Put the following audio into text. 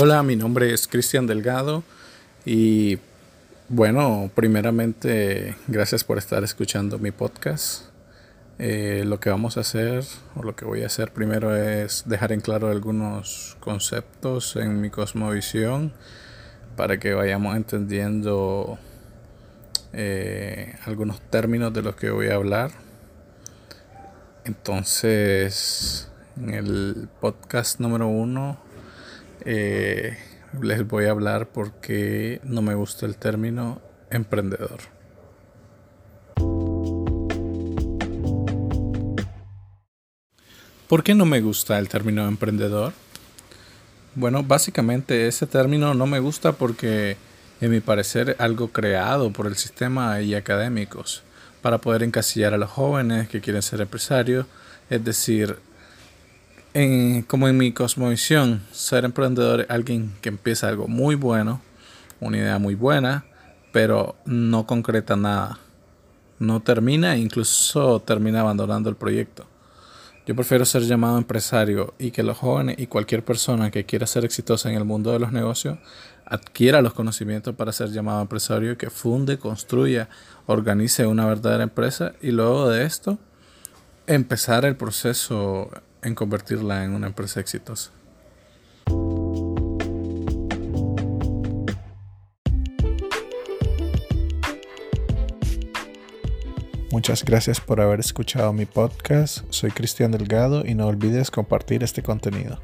Hola, mi nombre es Cristian Delgado y bueno, primeramente gracias por estar escuchando mi podcast. Eh, lo que vamos a hacer o lo que voy a hacer primero es dejar en claro algunos conceptos en mi cosmovisión para que vayamos entendiendo eh, algunos términos de los que voy a hablar. Entonces, en el podcast número uno eh, les voy a hablar porque no me gusta el término emprendedor. ¿Por qué no me gusta el término emprendedor? Bueno, básicamente ese término no me gusta porque, en mi parecer, algo creado por el sistema y académicos para poder encasillar a los jóvenes que quieren ser empresarios, es decir, como en mi cosmovisión, ser emprendedor es alguien que empieza algo muy bueno, una idea muy buena, pero no concreta nada. No termina incluso termina abandonando el proyecto. Yo prefiero ser llamado empresario y que los jóvenes y cualquier persona que quiera ser exitosa en el mundo de los negocios adquiera los conocimientos para ser llamado empresario, que funde, construya, organice una verdadera empresa y luego de esto empezar el proceso en convertirla en una empresa exitosa. Muchas gracias por haber escuchado mi podcast. Soy Cristian Delgado y no olvides compartir este contenido.